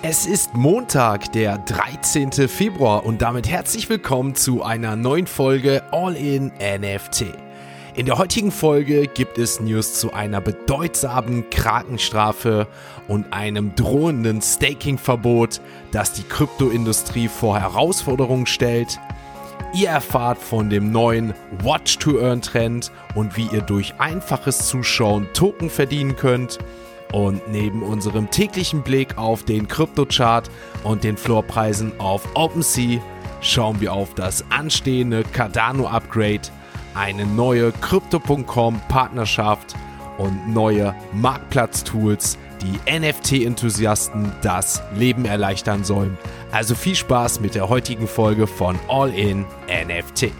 Es ist Montag, der 13. Februar und damit herzlich willkommen zu einer neuen Folge All in NFT. In der heutigen Folge gibt es News zu einer bedeutsamen Krakenstrafe und einem drohenden Staking-Verbot, das die Kryptoindustrie vor Herausforderungen stellt. Ihr erfahrt von dem neuen Watch-to-Earn-Trend und wie ihr durch einfaches Zuschauen Token verdienen könnt. Und neben unserem täglichen Blick auf den Kryptochart und den Floorpreisen auf OpenSea schauen wir auf das anstehende Cardano Upgrade, eine neue Crypto.com Partnerschaft und neue Marktplatztools, die NFT-Enthusiasten das Leben erleichtern sollen. Also viel Spaß mit der heutigen Folge von All in NFT.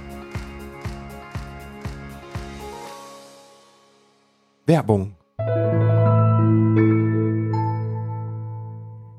Werbung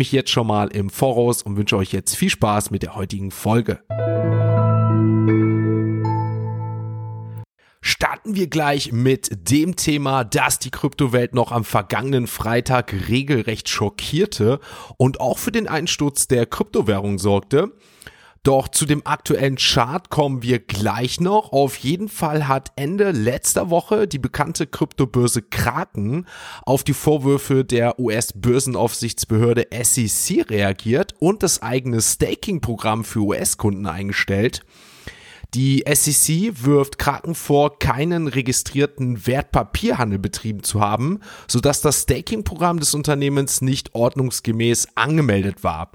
mich jetzt schon mal im Voraus und wünsche euch jetzt viel Spaß mit der heutigen Folge. Starten wir gleich mit dem Thema, das die Kryptowelt noch am vergangenen Freitag regelrecht schockierte und auch für den Einsturz der Kryptowährung sorgte. Doch zu dem aktuellen Chart kommen wir gleich noch. Auf jeden Fall hat Ende letzter Woche die bekannte Kryptobörse Kraken auf die Vorwürfe der US-Börsenaufsichtsbehörde SEC reagiert und das eigene Staking-Programm für US-Kunden eingestellt. Die SEC wirft Kraken vor, keinen registrierten Wertpapierhandel betrieben zu haben, sodass das Staking-Programm des Unternehmens nicht ordnungsgemäß angemeldet war.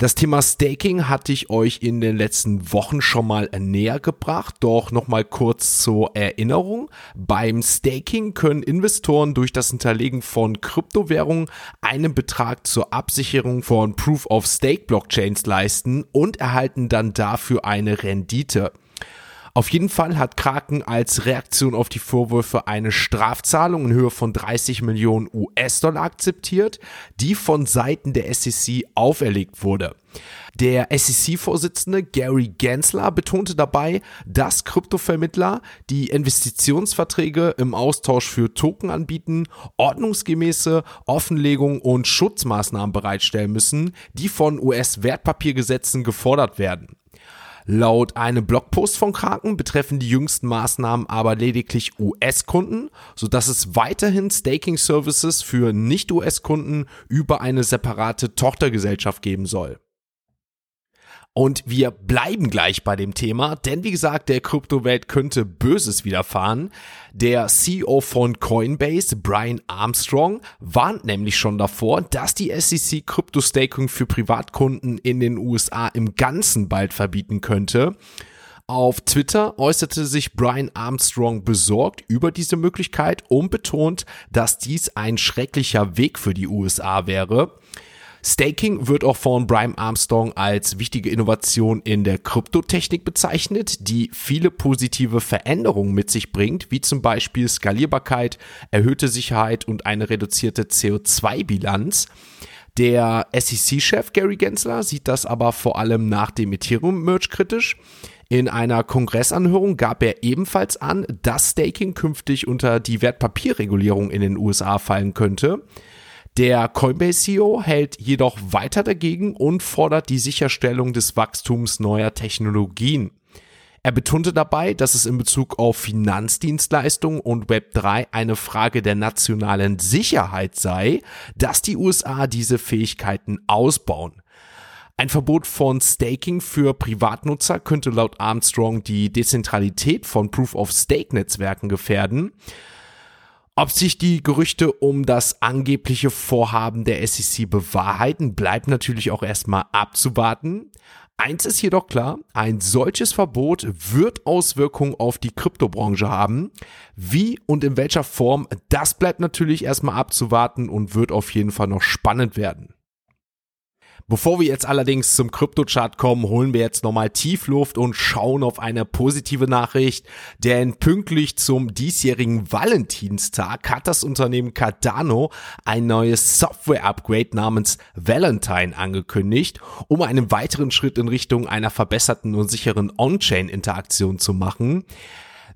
Das Thema Staking hatte ich euch in den letzten Wochen schon mal näher gebracht, doch nochmal kurz zur Erinnerung. Beim Staking können Investoren durch das Hinterlegen von Kryptowährungen einen Betrag zur Absicherung von Proof of Stake Blockchains leisten und erhalten dann dafür eine Rendite. Auf jeden Fall hat Kraken als Reaktion auf die Vorwürfe eine Strafzahlung in Höhe von 30 Millionen US-Dollar akzeptiert, die von Seiten der SEC auferlegt wurde. Der SEC-Vorsitzende Gary Gensler betonte dabei, dass Kryptovermittler, die Investitionsverträge im Austausch für Token anbieten, ordnungsgemäße Offenlegung und Schutzmaßnahmen bereitstellen müssen, die von US-Wertpapiergesetzen gefordert werden. Laut einem Blogpost von Kraken betreffen die jüngsten Maßnahmen aber lediglich US-Kunden, sodass es weiterhin Staking-Services für Nicht-US-Kunden über eine separate Tochtergesellschaft geben soll. Und wir bleiben gleich bei dem Thema, denn wie gesagt, der Kryptowelt könnte Böses widerfahren. Der CEO von Coinbase, Brian Armstrong, warnt nämlich schon davor, dass die SEC Kryptostaking für Privatkunden in den USA im Ganzen bald verbieten könnte. Auf Twitter äußerte sich Brian Armstrong besorgt über diese Möglichkeit und betont, dass dies ein schrecklicher Weg für die USA wäre. Staking wird auch von Brian Armstrong als wichtige Innovation in der Kryptotechnik bezeichnet, die viele positive Veränderungen mit sich bringt, wie zum Beispiel Skalierbarkeit, erhöhte Sicherheit und eine reduzierte CO2-Bilanz. Der SEC-Chef Gary Gensler sieht das aber vor allem nach dem Ethereum-Merge kritisch. In einer Kongressanhörung gab er ebenfalls an, dass Staking künftig unter die Wertpapierregulierung in den USA fallen könnte. Der Coinbase-CEO hält jedoch weiter dagegen und fordert die Sicherstellung des Wachstums neuer Technologien. Er betonte dabei, dass es in Bezug auf Finanzdienstleistungen und Web3 eine Frage der nationalen Sicherheit sei, dass die USA diese Fähigkeiten ausbauen. Ein Verbot von Staking für Privatnutzer könnte laut Armstrong die Dezentralität von Proof-of-Stake-Netzwerken gefährden. Ob sich die Gerüchte um das angebliche Vorhaben der SEC bewahrheiten, bleibt natürlich auch erstmal abzuwarten. Eins ist jedoch klar, ein solches Verbot wird Auswirkungen auf die Kryptobranche haben. Wie und in welcher Form, das bleibt natürlich erstmal abzuwarten und wird auf jeden Fall noch spannend werden. Bevor wir jetzt allerdings zum Kryptochart kommen, holen wir jetzt nochmal Tiefluft und schauen auf eine positive Nachricht, denn pünktlich zum diesjährigen Valentinstag hat das Unternehmen Cardano ein neues Software-Upgrade namens Valentine angekündigt, um einen weiteren Schritt in Richtung einer verbesserten und sicheren On-Chain-Interaktion zu machen.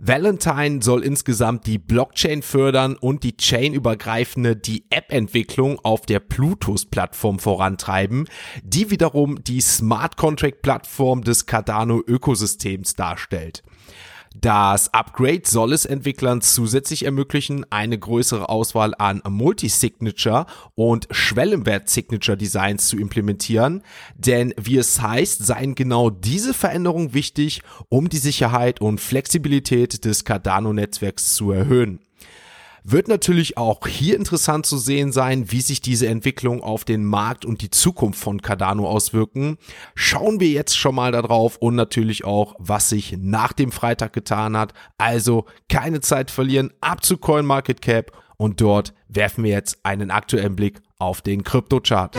Valentine soll insgesamt die Blockchain fördern und die chainübergreifende die App-Entwicklung auf der Plutus-Plattform vorantreiben, die wiederum die Smart Contract-Plattform des Cardano-Ökosystems darstellt. Das Upgrade soll es Entwicklern zusätzlich ermöglichen, eine größere Auswahl an Multi-Signature und Schwellenwert-Signature-Designs zu implementieren, denn wie es heißt, seien genau diese Veränderungen wichtig, um die Sicherheit und Flexibilität des Cardano-Netzwerks zu erhöhen. Wird natürlich auch hier interessant zu sehen sein, wie sich diese Entwicklung auf den Markt und die Zukunft von Cardano auswirken. Schauen wir jetzt schon mal darauf und natürlich auch, was sich nach dem Freitag getan hat. Also keine Zeit verlieren, ab zu CoinMarketCap und dort werfen wir jetzt einen aktuellen Blick auf den Kryptochart.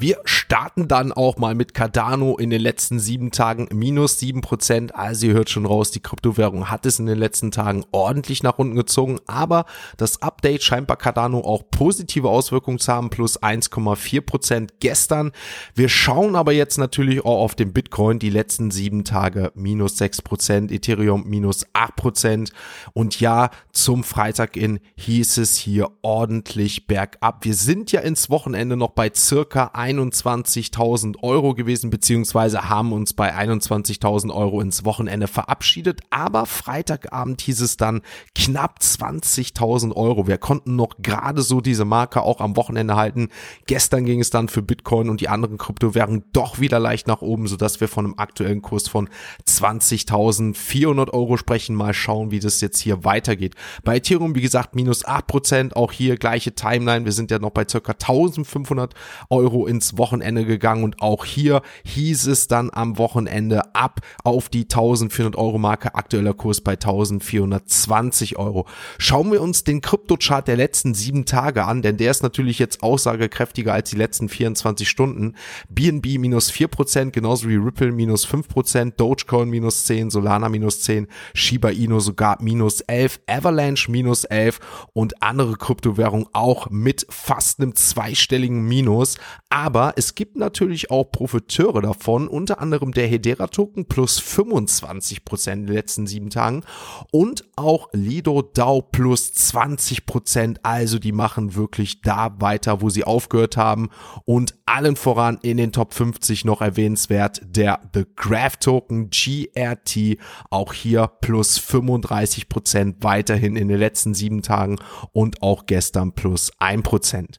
Wir starten dann auch mal mit Cardano in den letzten sieben Tagen minus sieben Prozent. Also ihr hört schon raus, die Kryptowährung hat es in den letzten Tagen ordentlich nach unten gezogen, aber das Update scheint bei Cardano auch positive Auswirkungen zu haben, plus 1,4 Prozent gestern. Wir schauen aber jetzt natürlich auch auf den Bitcoin, die letzten sieben Tage minus sechs Prozent, Ethereum minus acht Prozent. Und ja, zum Freitag in hieß es hier ordentlich bergab. Wir sind ja ins Wochenende noch bei circa 21.000 Euro gewesen, beziehungsweise haben uns bei 21.000 Euro ins Wochenende verabschiedet. Aber Freitagabend hieß es dann knapp 20.000 Euro. Wir konnten noch gerade so diese Marke auch am Wochenende halten. Gestern ging es dann für Bitcoin und die anderen Kryptowährungen doch wieder leicht nach oben, sodass wir von einem aktuellen Kurs von 20.400 Euro sprechen. Mal schauen, wie das jetzt hier weitergeht. Bei Ethereum, wie gesagt, minus 8%. Auch hier gleiche Timeline. Wir sind ja noch bei circa 1500 Euro in ins Wochenende gegangen und auch hier hieß es dann am Wochenende ab auf die 1400 Euro Marke, aktueller Kurs bei 1420 Euro. Schauen wir uns den Kryptochart der letzten sieben Tage an, denn der ist natürlich jetzt aussagekräftiger als die letzten 24 Stunden. BNB minus 4%, genauso wie Ripple minus 5%, Dogecoin minus 10, Solana minus 10, Shiba Inu sogar minus 11, Avalanche minus 11 und andere Kryptowährungen auch mit fast einem zweistelligen Minus. Aber aber es gibt natürlich auch Profiteure davon, unter anderem der Hedera Token plus 25 Prozent in den letzten sieben Tagen und auch Lido DAO plus 20 Prozent. Also die machen wirklich da weiter, wo sie aufgehört haben und allen voran in den Top 50 noch erwähnenswert der The Graph Token GRT. Auch hier plus 35 Prozent weiterhin in den letzten sieben Tagen und auch gestern plus 1 Prozent.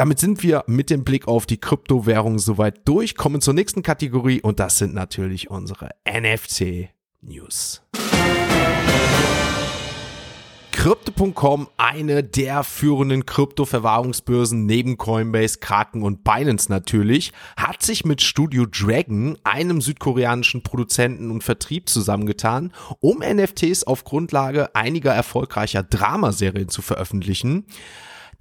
Damit sind wir mit dem Blick auf die Kryptowährung soweit durch, kommen zur nächsten Kategorie und das sind natürlich unsere NFT News. Crypto.com, eine der führenden Krypto-Verwahrungsbörsen neben Coinbase, Kraken und Binance natürlich, hat sich mit Studio Dragon, einem südkoreanischen Produzenten und Vertrieb zusammengetan, um NFTs auf Grundlage einiger erfolgreicher Dramaserien zu veröffentlichen.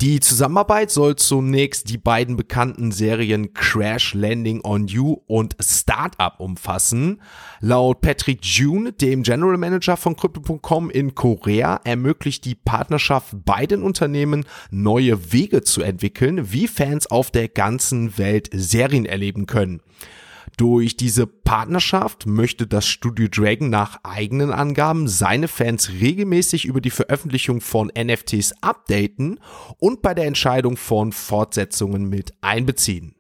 Die Zusammenarbeit soll zunächst die beiden bekannten Serien Crash Landing on You und Startup umfassen. Laut Patrick June, dem General Manager von Crypto.com in Korea, ermöglicht die Partnerschaft beiden Unternehmen neue Wege zu entwickeln, wie Fans auf der ganzen Welt Serien erleben können. Durch diese Partnerschaft möchte das Studio Dragon nach eigenen Angaben seine Fans regelmäßig über die Veröffentlichung von NFTs updaten und bei der Entscheidung von Fortsetzungen mit einbeziehen.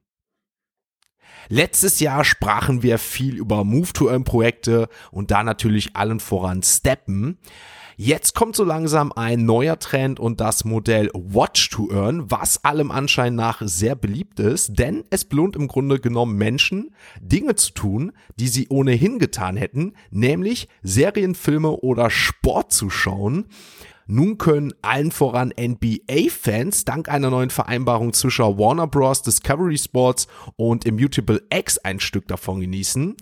Letztes Jahr sprachen wir viel über Move-to-Earn-Projekte und da natürlich allen voran Steppen. Jetzt kommt so langsam ein neuer Trend und das Modell Watch to Earn, was allem Anschein nach sehr beliebt ist, denn es belohnt im Grunde genommen Menschen, Dinge zu tun, die sie ohnehin getan hätten, nämlich Serienfilme oder Sport zu schauen. Nun können allen voran NBA-Fans dank einer neuen Vereinbarung zwischen Warner Bros., Discovery Sports und Immutable X ein Stück davon genießen.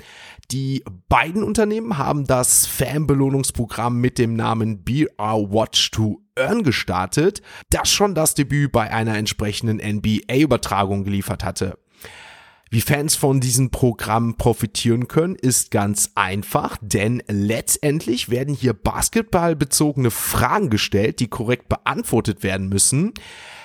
Die beiden Unternehmen haben das Fanbelohnungsprogramm mit dem Namen BR Watch to Earn gestartet, das schon das Debüt bei einer entsprechenden NBA-Übertragung geliefert hatte. Wie Fans von diesem Programm profitieren können, ist ganz einfach, denn letztendlich werden hier basketballbezogene Fragen gestellt, die korrekt beantwortet werden müssen.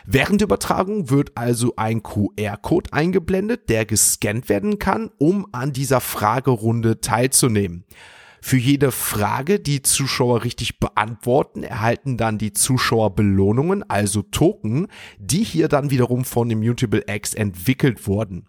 Während der Übertragung wird also ein QR-Code eingeblendet, der gescannt werden kann, um an dieser Fragerunde teilzunehmen. Für jede Frage, die Zuschauer richtig beantworten, erhalten dann die Zuschauer Belohnungen, also Token, die hier dann wiederum von Immutable X entwickelt wurden.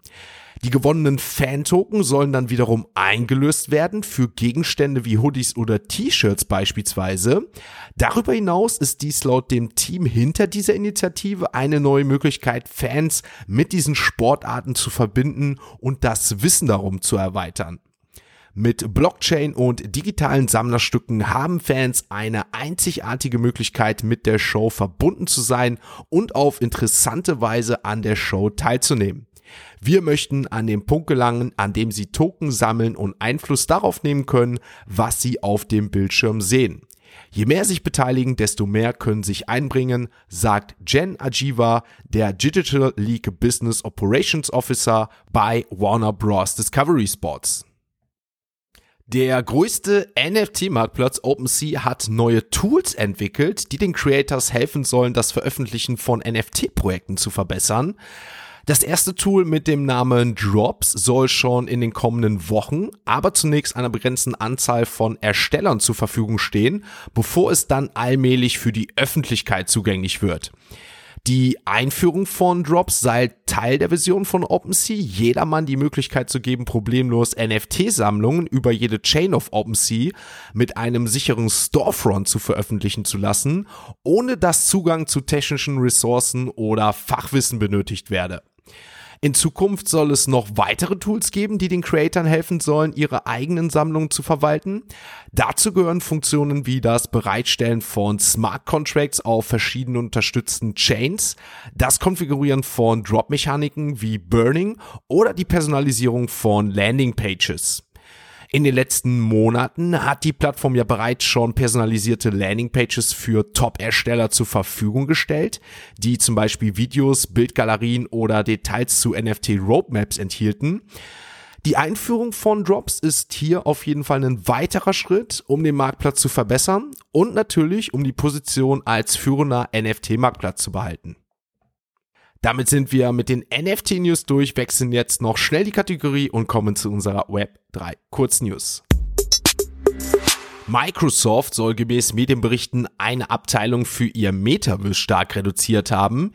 Die gewonnenen Fan-Token sollen dann wiederum eingelöst werden für Gegenstände wie Hoodies oder T-Shirts beispielsweise. Darüber hinaus ist dies laut dem Team hinter dieser Initiative eine neue Möglichkeit, Fans mit diesen Sportarten zu verbinden und das Wissen darum zu erweitern. Mit Blockchain und digitalen Sammlerstücken haben Fans eine einzigartige Möglichkeit, mit der Show verbunden zu sein und auf interessante Weise an der Show teilzunehmen. Wir möchten an den Punkt gelangen, an dem Sie Token sammeln und Einfluss darauf nehmen können, was Sie auf dem Bildschirm sehen. Je mehr sich beteiligen, desto mehr können sich einbringen, sagt Jen Ajiva, der Digital League Business Operations Officer bei Warner Bros. Discovery Sports. Der größte NFT-Marktplatz OpenSea hat neue Tools entwickelt, die den Creators helfen sollen, das Veröffentlichen von NFT-Projekten zu verbessern. Das erste Tool mit dem Namen Drops soll schon in den kommenden Wochen, aber zunächst einer begrenzten Anzahl von Erstellern zur Verfügung stehen, bevor es dann allmählich für die Öffentlichkeit zugänglich wird. Die Einführung von Drops sei Teil der Vision von OpenSea, jedermann die Möglichkeit zu geben, problemlos NFT-Sammlungen über jede Chain of OpenSea mit einem sicheren Storefront zu veröffentlichen zu lassen, ohne dass Zugang zu technischen Ressourcen oder Fachwissen benötigt werde. In Zukunft soll es noch weitere Tools geben, die den Creatoren helfen sollen, ihre eigenen Sammlungen zu verwalten. Dazu gehören Funktionen wie das Bereitstellen von Smart Contracts auf verschiedenen unterstützten Chains, das Konfigurieren von Drop-Mechaniken wie Burning oder die Personalisierung von Landing Pages. In den letzten Monaten hat die Plattform ja bereits schon personalisierte Landingpages für Top-Ersteller zur Verfügung gestellt, die zum Beispiel Videos, Bildgalerien oder Details zu NFT-Roadmaps enthielten. Die Einführung von Drops ist hier auf jeden Fall ein weiterer Schritt, um den Marktplatz zu verbessern und natürlich um die Position als führender NFT-Marktplatz zu behalten. Damit sind wir mit den NFT-News durch, wechseln jetzt noch schnell die Kategorie und kommen zu unserer Web 3 Kurznews. Microsoft soll gemäß Medienberichten eine Abteilung für ihr Metaverse stark reduziert haben.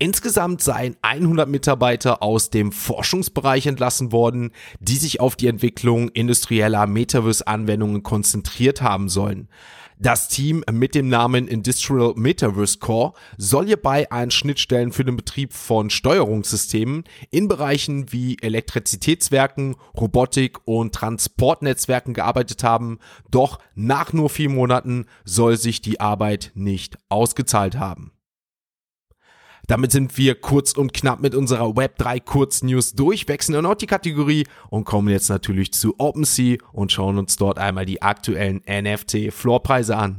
Insgesamt seien 100 Mitarbeiter aus dem Forschungsbereich entlassen worden, die sich auf die Entwicklung industrieller Metaverse-Anwendungen konzentriert haben sollen. Das Team mit dem Namen Industrial Metaverse Core soll hierbei an Schnittstellen für den Betrieb von Steuerungssystemen in Bereichen wie Elektrizitätswerken, Robotik und Transportnetzwerken gearbeitet haben, doch nach nur vier Monaten soll sich die Arbeit nicht ausgezahlt haben. Damit sind wir kurz und knapp mit unserer Web3 Kurznews durch, wechseln erneut die Kategorie und kommen jetzt natürlich zu OpenSea und schauen uns dort einmal die aktuellen NFT-Floorpreise an.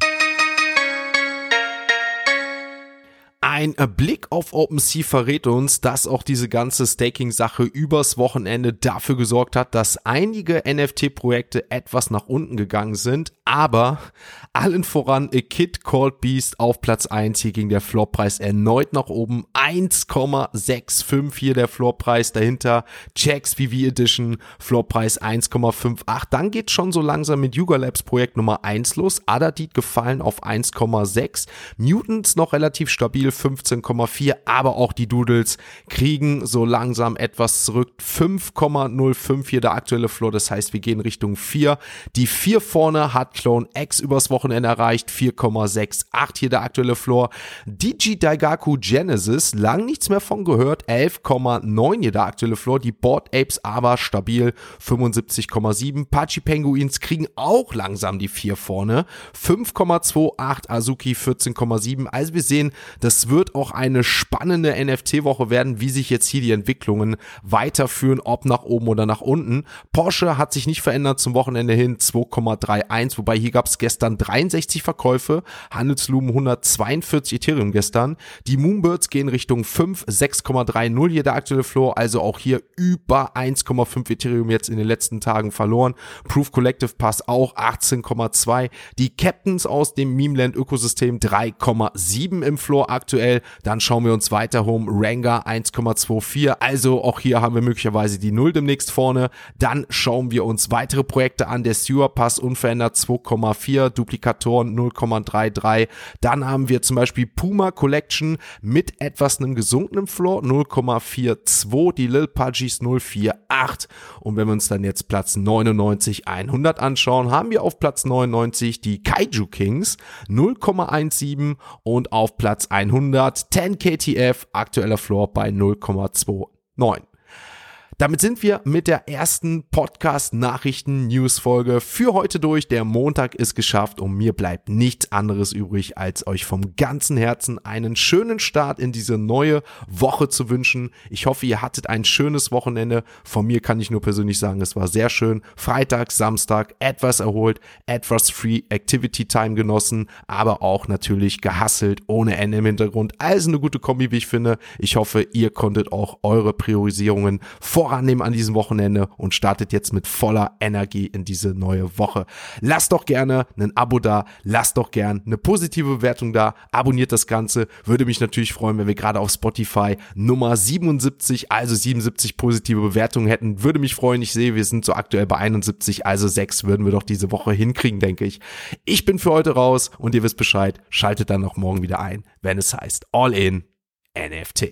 Ein Blick auf OpenSea verrät uns, dass auch diese ganze Staking-Sache übers Wochenende dafür gesorgt hat, dass einige NFT-Projekte etwas nach unten gegangen sind, aber allen voran A Kid Called Beast auf Platz 1. Hier ging der Floorpreis erneut nach oben. 1,65 hier der Floorpreis. Dahinter Checks VV Edition, Floorpreis 1,58. Dann geht schon so langsam mit Yuga Labs Projekt Nummer 1 los. Adadit gefallen auf 1,6. Mutants noch relativ stabil 15,4, aber auch die Doodles kriegen so langsam etwas zurück. 5,05 hier der aktuelle Floor, das heißt, wir gehen Richtung 4. Die 4 vorne hat Clone X übers Wochenende erreicht, 4,68 hier der aktuelle Floor. DJ Daigaku Genesis, lang nichts mehr von gehört, 11,9 hier der aktuelle Floor. Die Board Apes aber stabil, 75,7. Pachi Penguins kriegen auch langsam die 4 vorne, 5,28, Azuki 14,7. Also wir sehen, das wird auch eine spannende NFT-Woche werden, wie sich jetzt hier die Entwicklungen weiterführen, ob nach oben oder nach unten. Porsche hat sich nicht verändert zum Wochenende hin, 2,31, wobei hier gab es gestern 63 Verkäufe, Handelslumen 142 Ethereum gestern. Die Moonbirds gehen Richtung 5, 6,30 hier der aktuelle Floor, also auch hier über 1,5 Ethereum jetzt in den letzten Tagen verloren. Proof Collective Pass auch 18,2. Die Captains aus dem Memeland Ökosystem 3,7 im Floor aktuell. Dann schauen wir uns weiter um. Ranga 1,24. Also auch hier haben wir möglicherweise die Null demnächst vorne. Dann schauen wir uns weitere Projekte an. Der Sewer Pass unverändert 2,4. Duplikatoren 0,33. Dann haben wir zum Beispiel Puma Collection mit etwas einem gesunkenen Floor 0,42. Die Lil Pudgies 0,48. Und wenn wir uns dann jetzt Platz 99, 100 anschauen, haben wir auf Platz 99 die Kaiju Kings 0,17 und auf Platz 100 10 KTF, aktueller Floor bei 0,29. Damit sind wir mit der ersten Podcast-Nachrichten-News-Folge für heute durch. Der Montag ist geschafft und mir bleibt nichts anderes übrig, als euch vom ganzen Herzen einen schönen Start in diese neue Woche zu wünschen. Ich hoffe, ihr hattet ein schönes Wochenende. Von mir kann ich nur persönlich sagen, es war sehr schön. Freitag, Samstag etwas erholt, etwas Free Activity Time genossen, aber auch natürlich gehasselt ohne Ende im Hintergrund. Also eine gute Kombi, wie ich finde. Ich hoffe, ihr konntet auch eure Priorisierungen vor vorannehmen an diesem Wochenende und startet jetzt mit voller Energie in diese neue Woche. Lasst doch gerne ein Abo da, lasst doch gerne eine positive Bewertung da, abonniert das Ganze. Würde mich natürlich freuen, wenn wir gerade auf Spotify Nummer 77, also 77 positive Bewertungen hätten. Würde mich freuen. Ich sehe, wir sind so aktuell bei 71, also 6 würden wir doch diese Woche hinkriegen, denke ich. Ich bin für heute raus und ihr wisst Bescheid. Schaltet dann noch morgen wieder ein, wenn es heißt All in NFT.